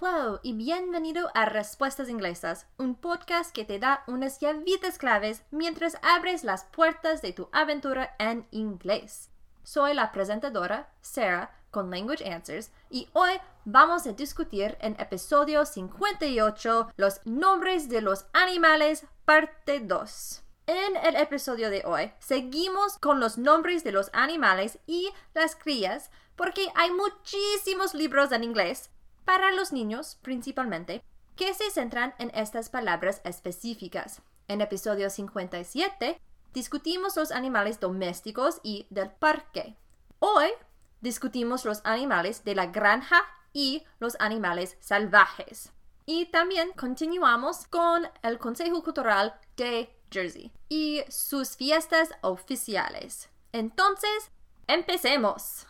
Hello y bienvenido a Respuestas Inglesas, un podcast que te da unas llavitas claves mientras abres las puertas de tu aventura en inglés. Soy la presentadora, Sarah, con Language Answers, y hoy vamos a discutir en episodio 58 los nombres de los animales, parte 2. En el episodio de hoy seguimos con los nombres de los animales y las crías porque hay muchísimos libros en inglés para los niños principalmente, que se centran en estas palabras específicas. En episodio 57 discutimos los animales domésticos y del parque. Hoy discutimos los animales de la granja y los animales salvajes. Y también continuamos con el Consejo Cultural de Jersey y sus fiestas oficiales. Entonces, empecemos.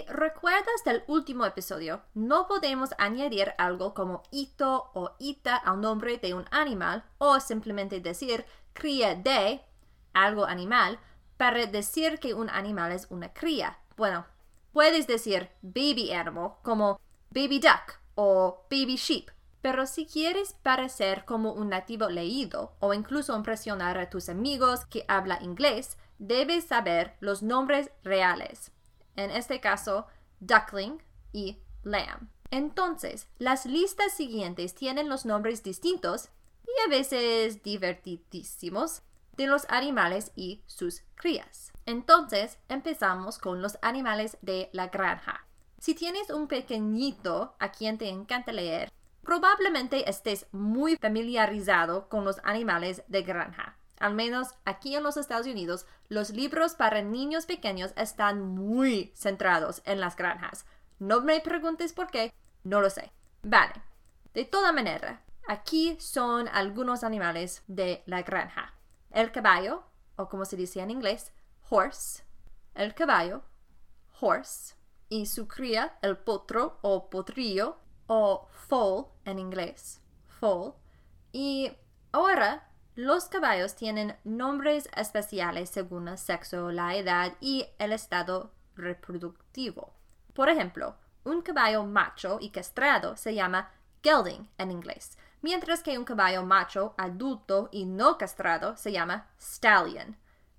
Si recuerdas del último episodio, no podemos añadir algo como ito o ita al nombre de un animal o simplemente decir cría de algo animal para decir que un animal es una cría. Bueno, puedes decir baby animal como baby duck o baby sheep, pero si quieres parecer como un nativo leído o incluso impresionar a tus amigos que habla inglés, debes saber los nombres reales en este caso duckling y lamb. Entonces, las listas siguientes tienen los nombres distintos y a veces divertidísimos de los animales y sus crías. Entonces, empezamos con los animales de la granja. Si tienes un pequeñito a quien te encanta leer, probablemente estés muy familiarizado con los animales de granja. Al menos aquí en los Estados Unidos, los libros para niños pequeños están muy centrados en las granjas. No me preguntes por qué, no lo sé. Vale. De toda manera, aquí son algunos animales de la granja. El caballo, o como se dice en inglés, horse. El caballo, horse. Y su cría, el potro o potrillo, o foal en inglés, foal. Y ahora los caballos tienen nombres especiales según el sexo, la edad y el estado reproductivo. Por ejemplo, un caballo macho y castrado se llama gelding en inglés, mientras que un caballo macho adulto y no castrado se llama stallion.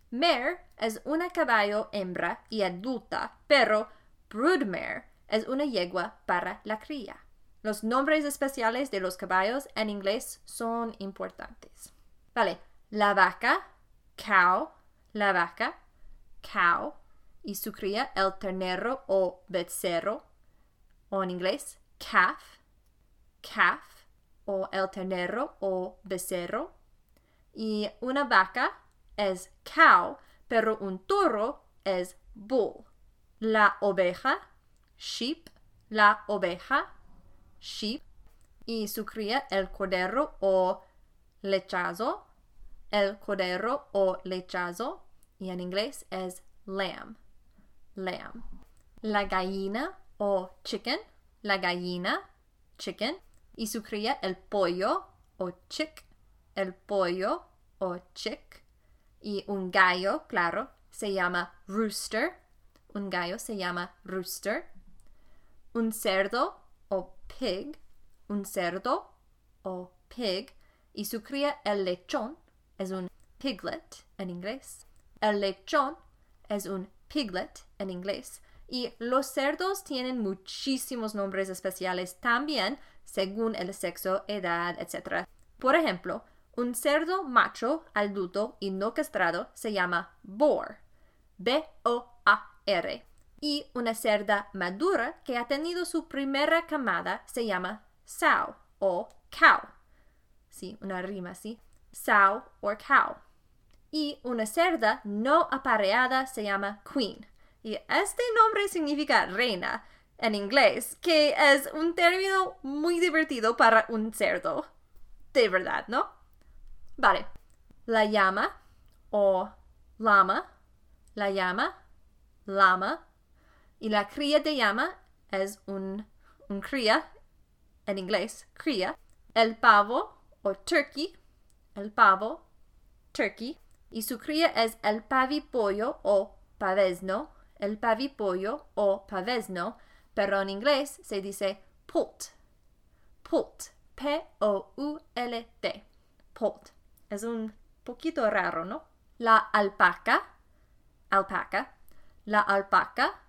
Mare es una caballo hembra y adulta, pero broodmare es una yegua para la cría. Los nombres especiales de los caballos en inglés son importantes. Vale, la vaca, cow, la vaca, cow, y su cría, el ternero o becerro, o en inglés, calf, calf, o el ternero o becerro. Y una vaca es cow, pero un toro es bull. La oveja, sheep, la oveja, sheep. Y su cría, el cordero o lechazo, el cordero o lechazo, y en inglés es lamb, lamb. La gallina o chicken, la gallina, chicken, y su cría el pollo o chick, el pollo o chick, y un gallo, claro, se llama rooster, un gallo se llama rooster, un cerdo o pig, un cerdo o pig, y su cría el lechón es un piglet en inglés. El lechón es un piglet en inglés. Y los cerdos tienen muchísimos nombres especiales también según el sexo, edad, etc. Por ejemplo, un cerdo macho, adulto y no castrado se llama boar. B-O-A-R. Y una cerda madura que ha tenido su primera camada se llama sow o cow. Sí, una rima así. Sow or cow. Y una cerda no apareada se llama queen. Y este nombre significa reina en inglés, que es un término muy divertido para un cerdo. De verdad, ¿no? Vale. La llama o lama, la llama, lama. Y la cría de llama es un, un cría, en inglés, cría. El pavo o turkey, el pavo, turkey, Y su cría es el pavipollo o pavesno, el pavipollo o pavesno, pero en inglés se dice poult. Poult. P-O-U-L-T. Poult. Es un poquito raro, ¿no? La alpaca, alpaca, la alpaca,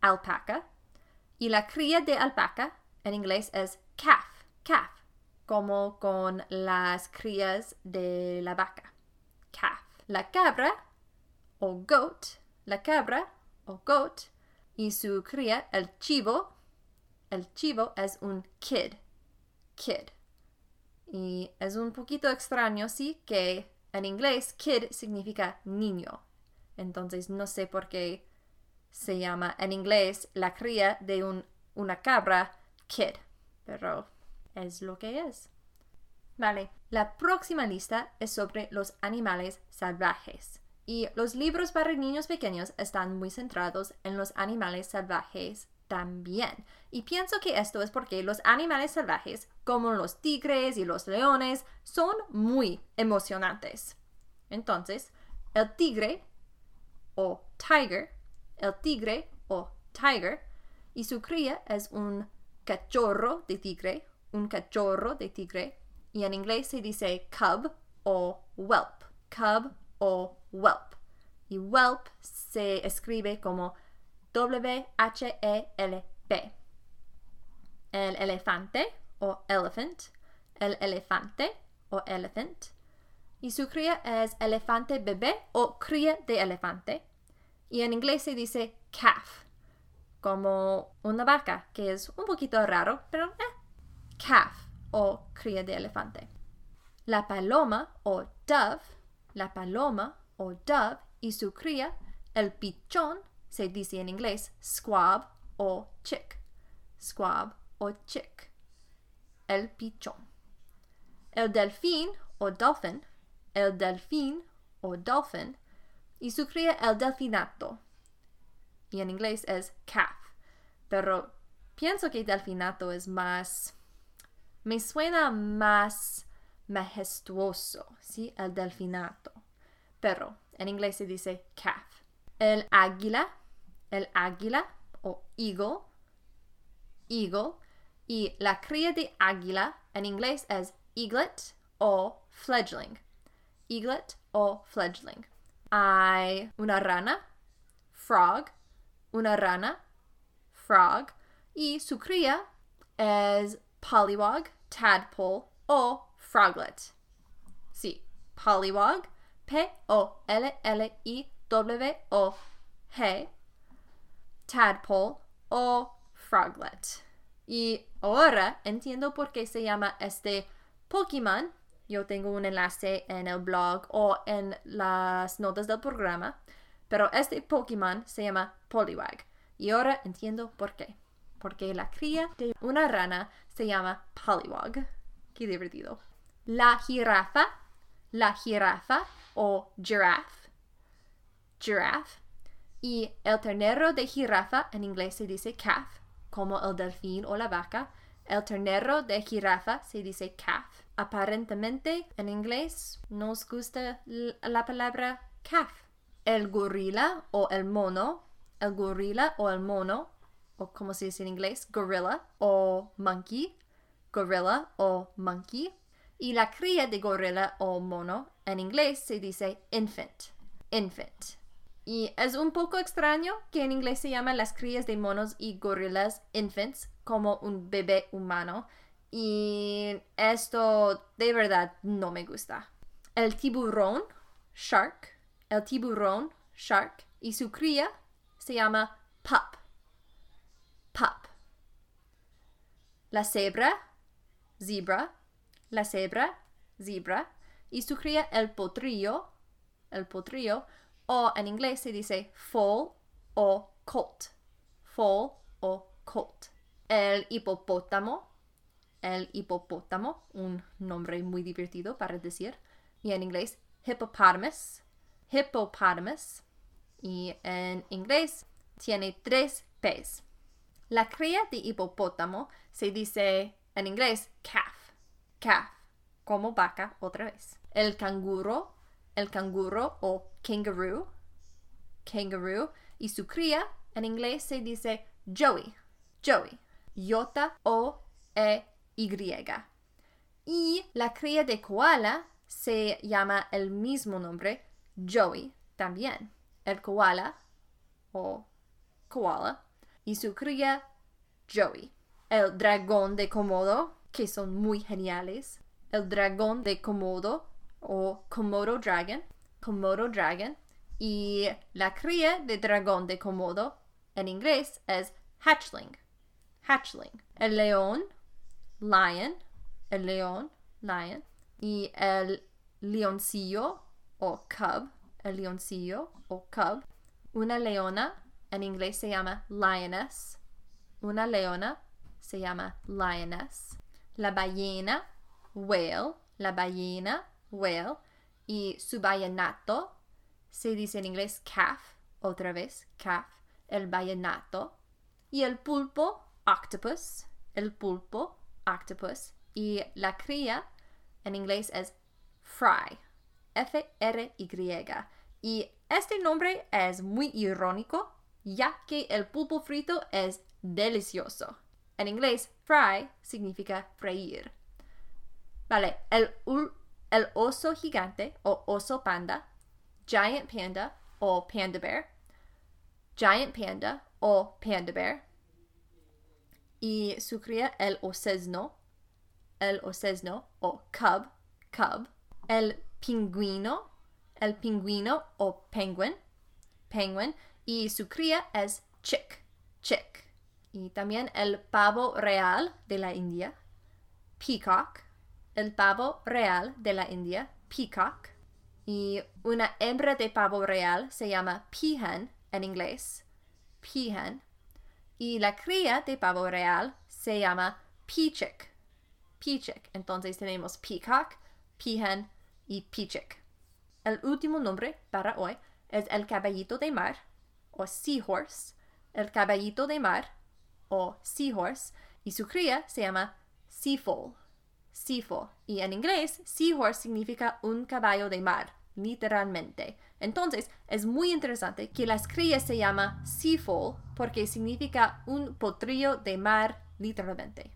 alpaca, y la cría de alpaca en inglés es calf, calf, como con las crías de la vaca, calf. La cabra o goat, la cabra o goat, y su cría, el chivo, el chivo es un kid, kid. Y es un poquito extraño, sí, que en inglés kid significa niño. Entonces no sé por qué se llama en inglés la cría de un, una cabra kid, pero es lo que es. Vale, la próxima lista es sobre los animales salvajes. Y los libros para niños pequeños están muy centrados en los animales salvajes también. Y pienso que esto es porque los animales salvajes, como los tigres y los leones, son muy emocionantes. Entonces, el tigre o tiger, el tigre o tiger, y su cría es un cachorro de tigre, un cachorro de tigre, y en inglés se dice cub o whelp, cub o whelp. Y whelp se escribe como W-H-E-L-P. El elefante o elephant, el elefante o elephant. Y su cría es elefante bebé o cría de elefante. Y en inglés se dice calf, como una vaca, que es un poquito raro, pero calf o cría de elefante. La paloma o dove, la paloma o dove y su cría, el pichón, se dice en inglés squab o chick. Squab o chick. El pichón. El delfín o dolphin, el delfín o dolphin, y su cría el delfinato. Y en inglés es calf. Pero pienso que delfinato es más... Me suena más majestuoso, ¿sí? El delfinato. Pero en inglés se dice calf. El águila el águila o eagle, eagle, y la cría de águila en inglés es eaglet o fledgling, eaglet o fledgling. Hay una rana, frog, una rana, frog, y su cría es pollywog, tadpole o froglet. Sí, pollywog, P-O-L-L-I-W-O-G, tadpole o froglet. Y ahora entiendo por qué se llama este Pokémon. Yo tengo un enlace en el blog o en las notas del programa. Pero este Pokémon se llama Poliwag. Y ahora entiendo por qué. Porque la cría de una rana se llama Poliwag. Qué divertido. La jirafa. La jirafa o giraffe. Giraffe y el ternero de jirafa en inglés se dice calf, como el delfín o la vaca. El ternero de jirafa se dice calf. Aparentemente en inglés nos gusta la palabra calf. El gorila o el mono, el gorila o el mono, o como se dice en inglés, gorilla o monkey, gorilla o monkey. Y la cría de gorila o mono en inglés se dice infant, infant. Y es un poco extraño que en inglés se llaman las crías de monos y gorilas infants como un bebé humano. Y esto de verdad no me gusta. El tiburón, shark, el tiburón, shark, y su cría se llama pup. Pup. La cebra, zebra, la cebra, zebra, y su cría el potrillo, el potrillo, o en inglés se dice foal o colt. Foal o colt. El hipopótamo. El hipopótamo, un nombre muy divertido para decir. Y en inglés, hippopotamus. Hippopotamus. Y en inglés tiene tres P's. La cría de hipopótamo se dice en inglés calf. Calf. Como vaca otra vez. El canguro el canguro o kangaroo, kangaroo, y su cría en inglés se dice Joey, Joey, J O E Y. Y la cría de koala se llama el mismo nombre, Joey, también. El koala o koala y su cría Joey. El dragón de Komodo, que son muy geniales. El dragón de Komodo o Komodo Dragon, Komodo Dragon. Y la cría de dragón de Komodo en inglés es hatchling, hatchling. El león, lion, el león, lion. Y el leoncillo o cub, el leoncillo o cub. Una leona, en inglés se llama lioness. Una leona se llama lioness. La ballena, whale, la ballena, whale. Y su ballenato se dice en inglés calf, otra vez, calf, el ballenato. Y el pulpo, octopus, el pulpo, octopus. Y la cría en inglés es fry, F-R-Y. Y este nombre es muy irónico, ya que el pulpo frito es delicioso. En inglés, fry significa freír. Vale, el, el oso gigante o oso panda, giant panda o panda bear, giant panda o panda bear, y su cría el osesno, el osesno o cub, cub, el pingüino, el pingüino o penguin, penguin, y su cría es chick, chick. Y también el pavo real de la India, peacock, el pavo real de la India, peacock. Y una hembra de pavo real se llama peahen en inglés, peahen. Y la cría de pavo real se llama peachick, peachick. Entonces tenemos peacock, peahen y peachick. El último nombre para hoy es el caballito de mar o seahorse, el caballito de mar o seahorse y su cría se llama seafoal, seafoal. Y en inglés, seahorse significa un caballo de mar, literalmente. Entonces, es muy interesante que las crías se llama seafoal porque significa un potrillo de mar, literalmente.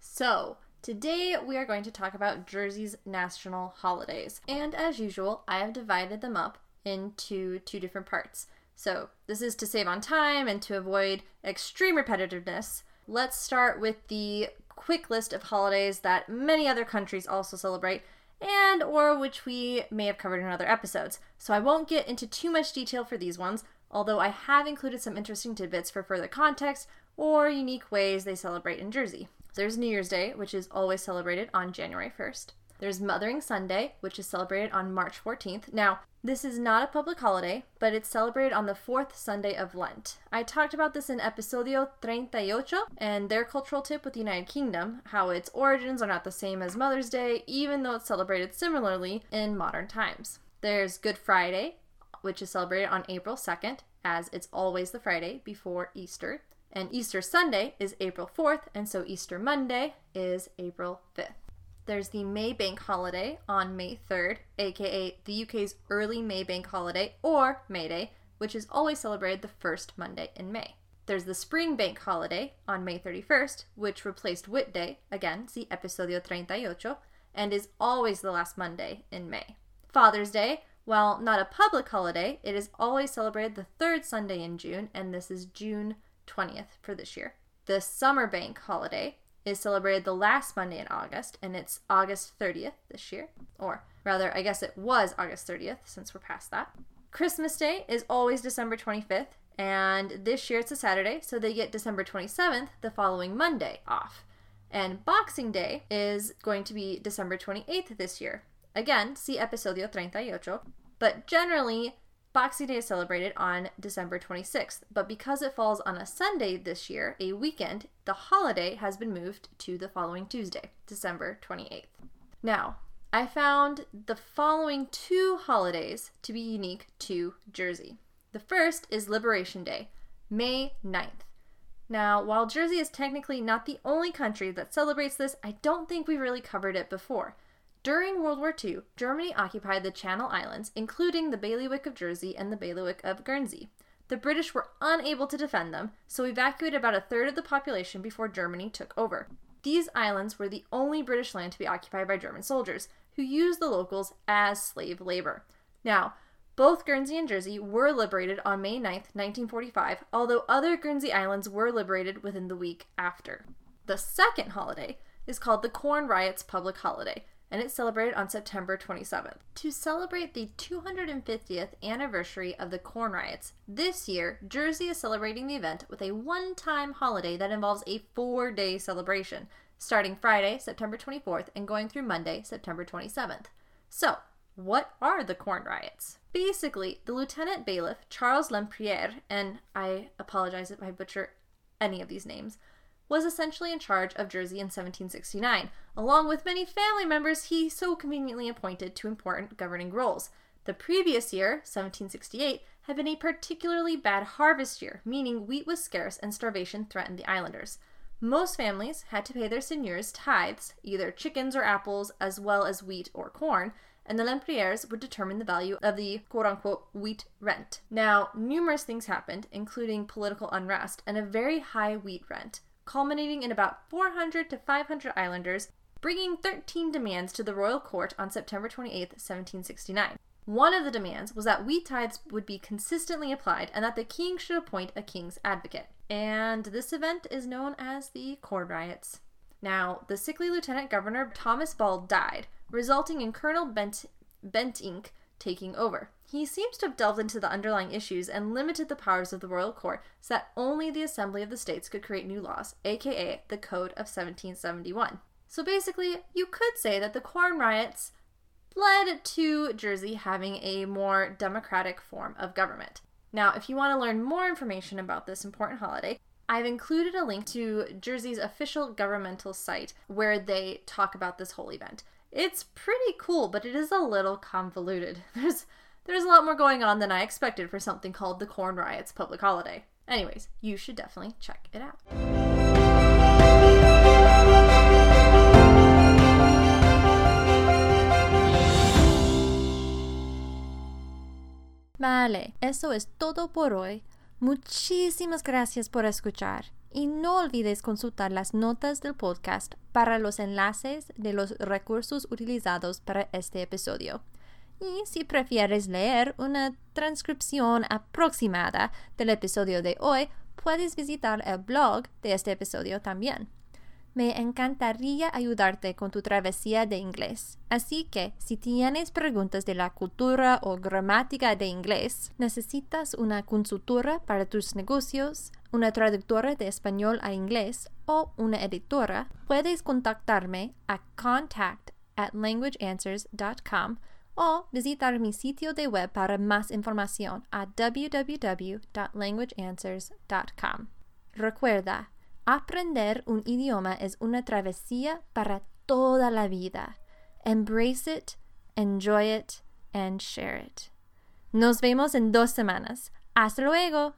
So today we are going to talk about Jersey's national holidays. And as usual, I have divided them up into two different parts. So this is to save on time and to avoid extreme repetitiveness. Let's start with the quick list of holidays that many other countries also celebrate and or which we may have covered in other episodes. So I won't get into too much detail for these ones, although I have included some interesting tidbits for further context or unique ways they celebrate in Jersey. There's New Year's Day, which is always celebrated on January 1st. There's Mothering Sunday, which is celebrated on March 14th. Now, this is not a public holiday, but it's celebrated on the fourth Sunday of Lent. I talked about this in Episodio 38 and their cultural tip with the United Kingdom, how its origins are not the same as Mother's Day, even though it's celebrated similarly in modern times. There's Good Friday, which is celebrated on April 2nd, as it's always the Friday before Easter. And Easter Sunday is April 4th, and so Easter Monday is April 5th. There's the May Bank holiday on May 3rd, aka the UK's early May Bank holiday or May Day, which is always celebrated the first Monday in May. There's the Spring Bank holiday on May 31st, which replaced Whit Day, again, see Episodio 38, and is always the last Monday in May. Father's Day, while not a public holiday, it is always celebrated the third Sunday in June, and this is June 20th for this year. The Summer Bank holiday is celebrated the last Monday in August, and it's August 30th this year. Or rather, I guess it was August 30th since we're past that. Christmas Day is always December 25th, and this year it's a Saturday, so they get December 27th, the following Monday, off. And Boxing Day is going to be December 28th this year. Again, see Episodio 38. But generally, Boxing Day is celebrated on December 26th, but because it falls on a Sunday this year, a weekend, the holiday has been moved to the following Tuesday, December 28th. Now, I found the following two holidays to be unique to Jersey. The first is Liberation Day, May 9th. Now, while Jersey is technically not the only country that celebrates this, I don't think we've really covered it before. During World War II, Germany occupied the Channel Islands, including the Bailiwick of Jersey and the Bailiwick of Guernsey. The British were unable to defend them, so evacuated about a third of the population before Germany took over. These islands were the only British land to be occupied by German soldiers, who used the locals as slave labor. Now, both Guernsey and Jersey were liberated on May 9, 1945, although other Guernsey islands were liberated within the week after. The second holiday is called the Corn Riots Public Holiday, and it's celebrated on September 27th. To celebrate the 250th anniversary of the Corn Riots, this year, Jersey is celebrating the event with a one time holiday that involves a four day celebration, starting Friday, September 24th, and going through Monday, September 27th. So, what are the Corn Riots? Basically, the Lieutenant Bailiff, Charles Lempriere, and I apologize if I butcher any of these names, was essentially in charge of Jersey in 1769, along with many family members he so conveniently appointed to important governing roles. The previous year, 1768, had been a particularly bad harvest year, meaning wheat was scarce and starvation threatened the islanders. Most families had to pay their seigneurs tithes, either chickens or apples, as well as wheat or corn, and the Lemprieres would determine the value of the quote unquote wheat rent. Now, numerous things happened, including political unrest and a very high wheat rent, culminating in about 400 to 500 islanders bringing 13 demands to the royal court on September 28, 1769. One of the demands was that wheat tithes would be consistently applied and that the king should appoint a king's advocate. And this event is known as the Corn Riots. Now, the sickly lieutenant governor Thomas Ball died, resulting in Colonel Bent, Bentinck taking over. He seems to have delved into the underlying issues and limited the powers of the royal court so that only the Assembly of the States could create new laws, aka the Code of 1771. So basically, you could say that the Corn Riots led to Jersey having a more democratic form of government. Now, if you want to learn more information about this important holiday, I've included a link to Jersey's official governmental site where they talk about this whole event. It's pretty cool, but it is a little convoluted. There's there's a lot more going on than I expected for something called the Corn Riots public holiday. Anyways, you should definitely check it out. Vale, eso es todo por hoy. Muchísimas gracias por escuchar y no olvides consultar las notas del podcast para los enlaces de los recursos utilizados para este episodio. Y si prefieres leer una transcripción aproximada del episodio de hoy, puedes visitar el blog de este episodio también. Me encantaría ayudarte con tu travesía de inglés. Así que si tienes preguntas de la cultura o gramática de inglés, necesitas una consultora para tus negocios, una traductora de español a inglés o una editora, puedes contactarme a contact at languageanswers.com o visitar mi sitio de web para más información a www.languageanswers.com. Recuerda, aprender un idioma es una travesía para toda la vida. Embrace it, enjoy it, and share it. Nos vemos en dos semanas. Hasta luego.